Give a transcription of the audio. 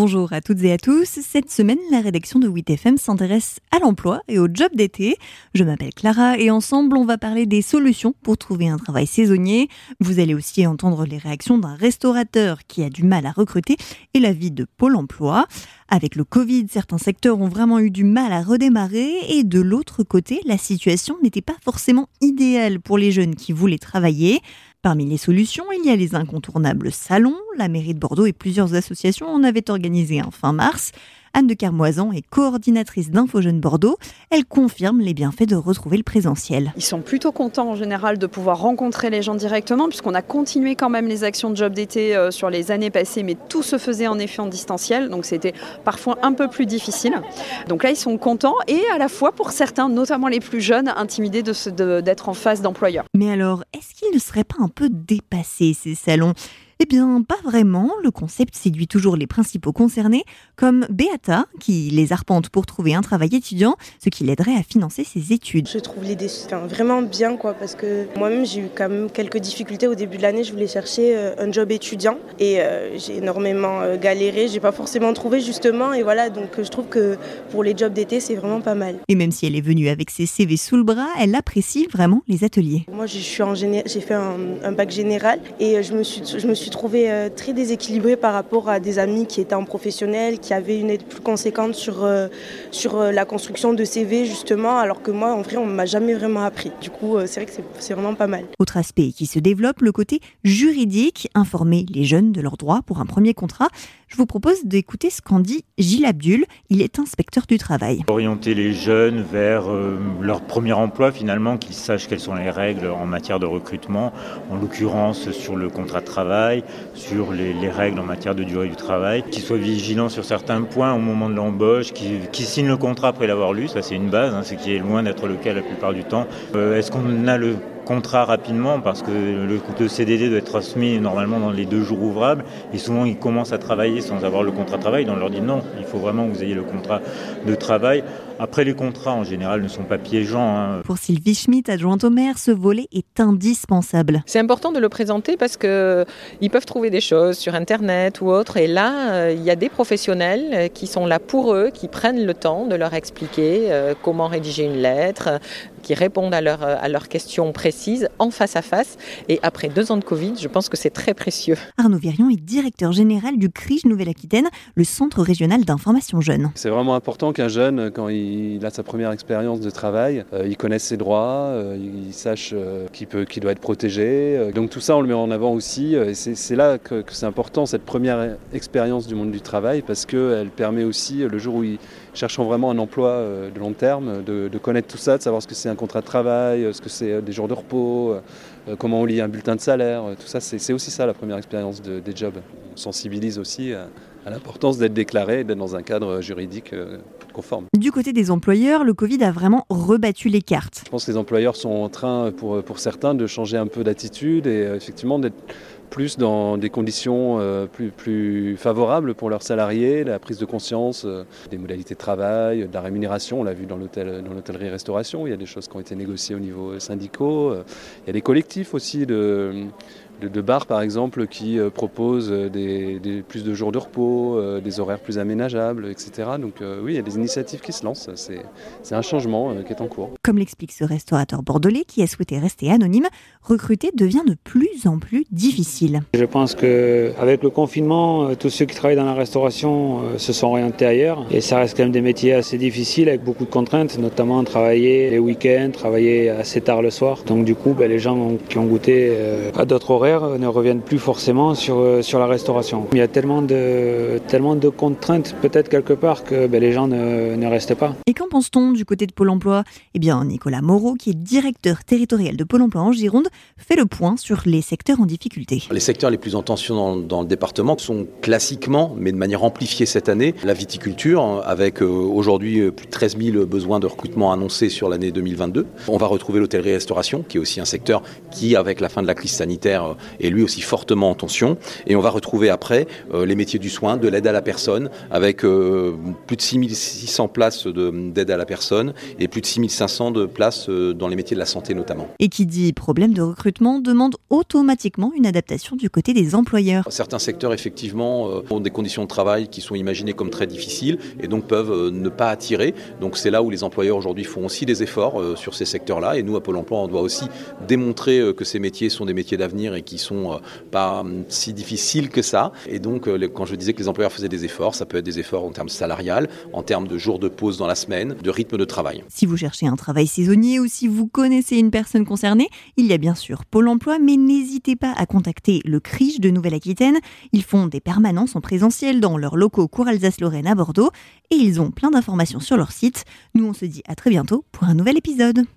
Bonjour à toutes et à tous. Cette semaine, la rédaction de 8FM s'intéresse à l'emploi et au job d'été. Je m'appelle Clara et ensemble, on va parler des solutions pour trouver un travail saisonnier. Vous allez aussi entendre les réactions d'un restaurateur qui a du mal à recruter et la vie de Pôle emploi. Avec le Covid, certains secteurs ont vraiment eu du mal à redémarrer et de l'autre côté, la situation n'était pas forcément idéale pour les jeunes qui voulaient travailler. Parmi les solutions, il y a les incontournables salons. La mairie de Bordeaux et plusieurs associations en avaient organisé un fin mars. Anne de Carmoisan est coordinatrice d'Info Jeunes Bordeaux. Elle confirme les bienfaits de retrouver le présentiel. Ils sont plutôt contents en général de pouvoir rencontrer les gens directement, puisqu'on a continué quand même les actions de job d'été euh, sur les années passées, mais tout se faisait en effet en distanciel, donc c'était parfois un peu plus difficile. Donc là, ils sont contents et à la fois pour certains, notamment les plus jeunes, intimidés d'être en face d'employeurs. Mais alors, est-ce qu'ils ne seraient pas un peu dépassés ces salons? Eh bien, pas vraiment. Le concept séduit toujours les principaux concernés, comme Beata, qui les arpente pour trouver un travail étudiant, ce qui l'aiderait à financer ses études. Je trouve l'idée vraiment bien, quoi, parce que moi-même, j'ai eu quand même quelques difficultés au début de l'année. Je voulais chercher euh, un job étudiant et euh, j'ai énormément euh, galéré. J'ai pas forcément trouvé, justement. Et voilà, donc je trouve que pour les jobs d'été, c'est vraiment pas mal. Et même si elle est venue avec ses CV sous le bras, elle apprécie vraiment les ateliers. Moi, j'ai fait un, un, bac général et je me suis, je me suis suis trouvée euh, très déséquilibrée par rapport à des amis qui étaient en professionnel, qui avaient une aide plus conséquente sur, euh, sur euh, la construction de CV justement, alors que moi en vrai on ne m'a jamais vraiment appris. Du coup c'est vrai que c'est vraiment pas mal. Autre aspect qui se développe, le côté juridique, informer les jeunes de leurs droits pour un premier contrat. Je vous propose d'écouter ce qu'en dit Gilles Abdul, il est inspecteur du travail. Orienter les jeunes vers leur premier emploi finalement, qu'ils sachent quelles sont les règles en matière de recrutement, en l'occurrence sur le contrat de travail sur les, règles en matière de durée du travail, qu'ils soient vigilants sur certains points au moment de l'embauche, qu'ils signent le contrat après l'avoir lu, ça c'est une base, hein, qui est loin d'être le cas la plupart du temps. Euh, est-ce qu'on a le contrat rapidement parce que le, CDD doit être transmis normalement dans les deux jours ouvrables et souvent ils commencent à travailler sans avoir le contrat de travail. Donc on leur dit non, il faut vraiment que vous ayez le contrat de travail. Après, les contrats en général ne sont pas piégeants. Hein. Pour Sylvie Schmitt, adjointe au maire, ce volet est indispensable. C'est important de le présenter parce qu'ils peuvent trouver des choses sur Internet ou autre. Et là, euh, il y a des professionnels qui sont là pour eux, qui prennent le temps de leur expliquer euh, comment rédiger une lettre, qui répondent à, leur, à leurs questions précises en face à face. Et après deux ans de Covid, je pense que c'est très précieux. Arnaud Virion est directeur général du CRIJ Nouvelle-Aquitaine, le Centre régional d'information jeune. C'est vraiment important qu'un jeune, quand il il a sa première expérience de travail, euh, il connaît ses droits, euh, il sache euh, qu'il doit être protégé. Donc tout ça, on le met en avant aussi. Et c'est là que, c'est important, cette première expérience du monde du travail, parce qu'elle permet aussi, le jour où ils cherchent vraiment un emploi de long terme, de, connaître tout ça, de savoir ce que c'est un contrat de travail, ce que c'est des jours de repos, comment on lit un bulletin de salaire. Tout ça, c'est aussi ça la première expérience des jobs. On sensibilise aussi à l'importance d'être déclaré, d'être dans un cadre juridique conforme. Du côté des employeurs, le Covid a vraiment rebattu les cartes. Je pense que les employeurs sont en train, pour, pour certains, de changer un peu d'attitude et euh, effectivement d'être plus dans des conditions euh, plus, plus, favorables pour leurs salariés, la prise de conscience euh, des modalités de travail, de la rémunération. On l'a vu dans l'hôtellerie-restauration, il y a des choses qui ont été négociées au niveau syndicaux. Il y a des collectifs aussi de de, bars par exemple qui euh, proposent euh, des, plus de jours de repos, euh, des horaires plus aménageables, etc. Donc oui, il y a des initiatives qui se lancent. C'est un changement qui est en cours. Comme l'explique ce restaurateur bordelais qui a souhaité rester anonyme, recruter devient de plus en plus difficile. Je pense qu'avec le confinement, tous ceux qui travaillent dans la restauration se sont orientés ailleurs et ça reste quand même des métiers assez difficiles avec beaucoup de contraintes, notamment travailler les week-ends, travailler assez tard le soir. Donc du coup, ben, les gens qui ont goûté à d'autres horaires ne reviennent plus forcément sur, euh, sur la restauration. Il y a tellement de, tellement de contraintes peut-être quelque part que ben, les gens ne, ne restent pas. Et qu'en pense-t-on du côté de Pôle Emploi? Eh bien, Nicolas Moreau, qui est directeur territorial de Pôle Emploi en Gironde, fait le point sur les secteurs en difficulté. Les secteurs les plus en tension dans, dans le département sont classiquement, mais de manière amplifiée cette année, la viticulture, avec euh, aujourd'hui euh, plus de 13 000 besoins de recrutement annoncés sur l'année 2022. On va retrouver l'hôtellerie-restauration, qui est aussi un secteur qui, avec la fin de la crise sanitaire, est lui aussi fortement en tension. Et on va retrouver après les métiers du soin, de l'aide à la personne, avec plus de 6600 places d'aide à la personne et plus de 6500 de places dans les métiers de la santé notamment. Et qui dit problème de recrutement demande automatiquement une adaptation du côté des employeurs. Certains secteurs effectivement ont des conditions de travail qui sont imaginées comme très difficiles et donc peuvent ne pas attirer. Donc c'est là où les employeurs aujourd'hui font aussi des efforts sur ces secteurs-là et nous à Pôle Emploi on doit aussi démontrer que ces métiers sont des métiers d'avenir et qui sont pas hum, si difficiles que ça. Et donc quand je disais que les employeurs faisaient des efforts, ça peut être des efforts en termes salarial, en termes de jours de pause dans la semaine, de rythme de travail. Si vous cherchez un travail saisonnier ou si vous connaissez une personne concernée, il y a bien sûr Pôle emploi, mais n'hésitez pas à contacter le CRIJ de Nouvelle-Aquitaine. Ils font des permanences en présentiel dans leurs locaux Cour Alsace-Lorraine à Bordeaux et ils ont plein d'informations sur leur site. Nous, on se dit à très bientôt pour un nouvel épisode.